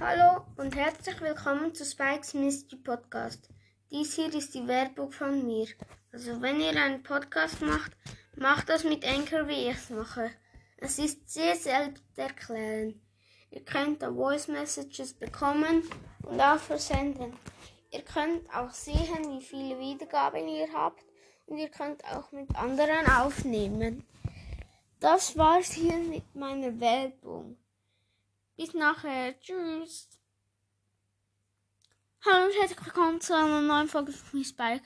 Hallo und herzlich willkommen zu Spikes Mystery Podcast. Dies hier ist die Werbung von mir. Also wenn ihr einen Podcast macht, macht das mit Anchor, wie ich es mache. Es ist sehr selbsterklärend. Ihr könnt da Voice Messages bekommen und auch versenden. Ihr könnt auch sehen, wie viele Wiedergaben ihr habt und ihr könnt auch mit anderen aufnehmen. Das war's hier mit meiner Werbung. Bis nachher. Tschüss. Hallo und herzlich willkommen zu einer neuen Folge von Spike.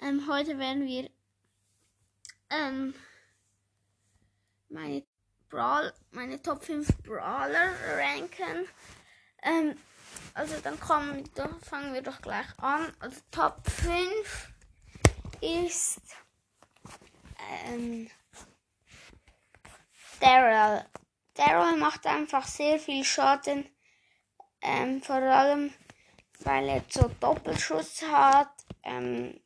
Ähm, heute werden wir ähm, meine, Brawl, meine Top 5 Brawler ranken. Ähm, also dann kommen, fangen wir doch gleich an. Also Top 5 ist ähm, Daryl. Daryl macht einfach sehr viel Schaden. Ähm, vor allem, weil er so Doppelschuss hat. Ähm,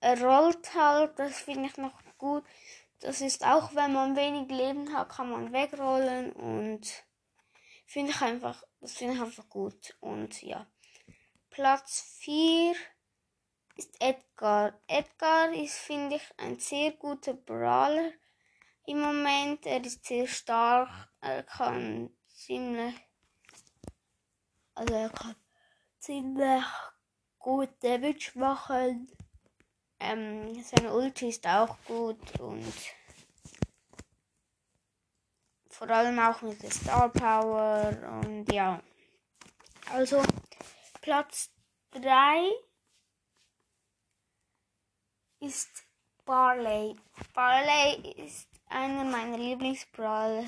er rollt halt, das finde ich noch gut. Das ist auch, wenn man wenig Leben hat, kann man wegrollen und finde ich einfach, das finde ich einfach gut. Und ja. Platz 4 ist Edgar. Edgar ist, finde ich, ein sehr guter Brawler im Moment. Er ist sehr stark. Er kann ziemlich. Also er kann ziemlich gut Damage machen. Ähm, seine Ulti ist auch gut und vor allem auch mit der Star Power und ja. Also Platz 3 ist Barley. Barley ist einer meiner Lieblingsbrawler.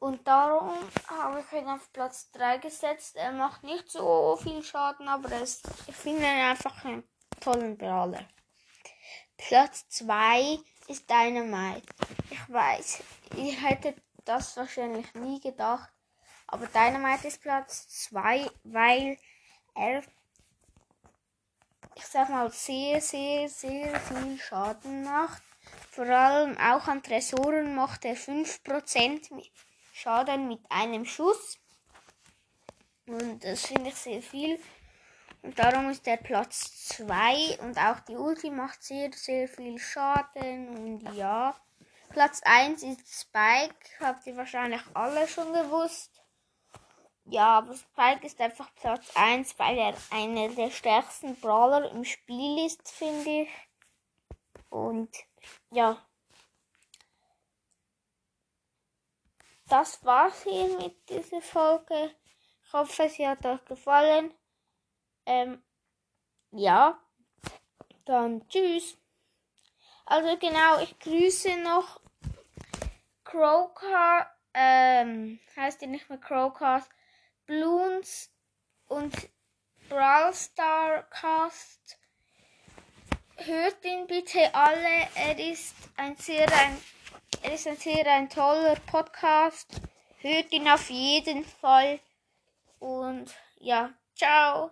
Und darum habe ich ihn auf Platz 3 gesetzt. Er macht nicht so viel Schaden, aber ist, ich finde ihn einfach einen tollen Brawler. Platz 2 ist Dynamite. Ich weiß, ihr hättet das wahrscheinlich nie gedacht. Aber Dynamite ist Platz 2, weil er, sag mal, sehr, sehr, sehr viel Schaden macht. Vor allem auch an Tresoren macht er 5% Schaden mit einem Schuss. Und das finde ich sehr viel. Und darum ist der Platz 2 und auch die Ulti macht sehr, sehr viel Schaden. Und ja, Platz 1 ist Spike. Habt ihr wahrscheinlich alle schon gewusst. Ja, aber Spike ist einfach Platz 1, weil er einer der stärksten Brawler im Spiel ist, finde ich. Und ja. Das war's hier mit dieser Folge. Ich hoffe, sie hat euch gefallen. Ähm, ja. Dann tschüss. Also genau, ich grüße noch Crowcar, ähm, heißt die nicht mehr Crowcast, Bloons und Brawl Star Cast hört ihn bitte alle. Er ist ein sehr ein, er ist ein sehr ein toller Podcast. Hört ihn auf jeden Fall. Und ja, ciao.